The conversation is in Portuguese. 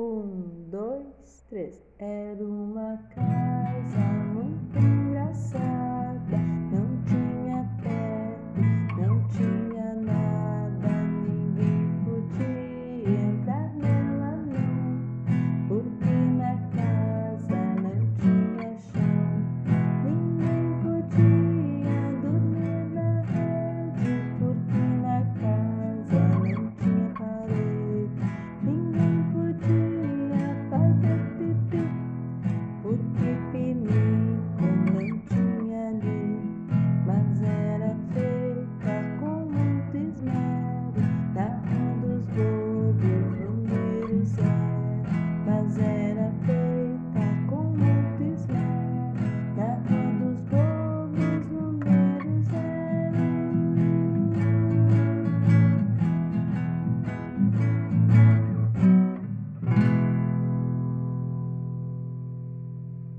Um, dois, três. Era uma me.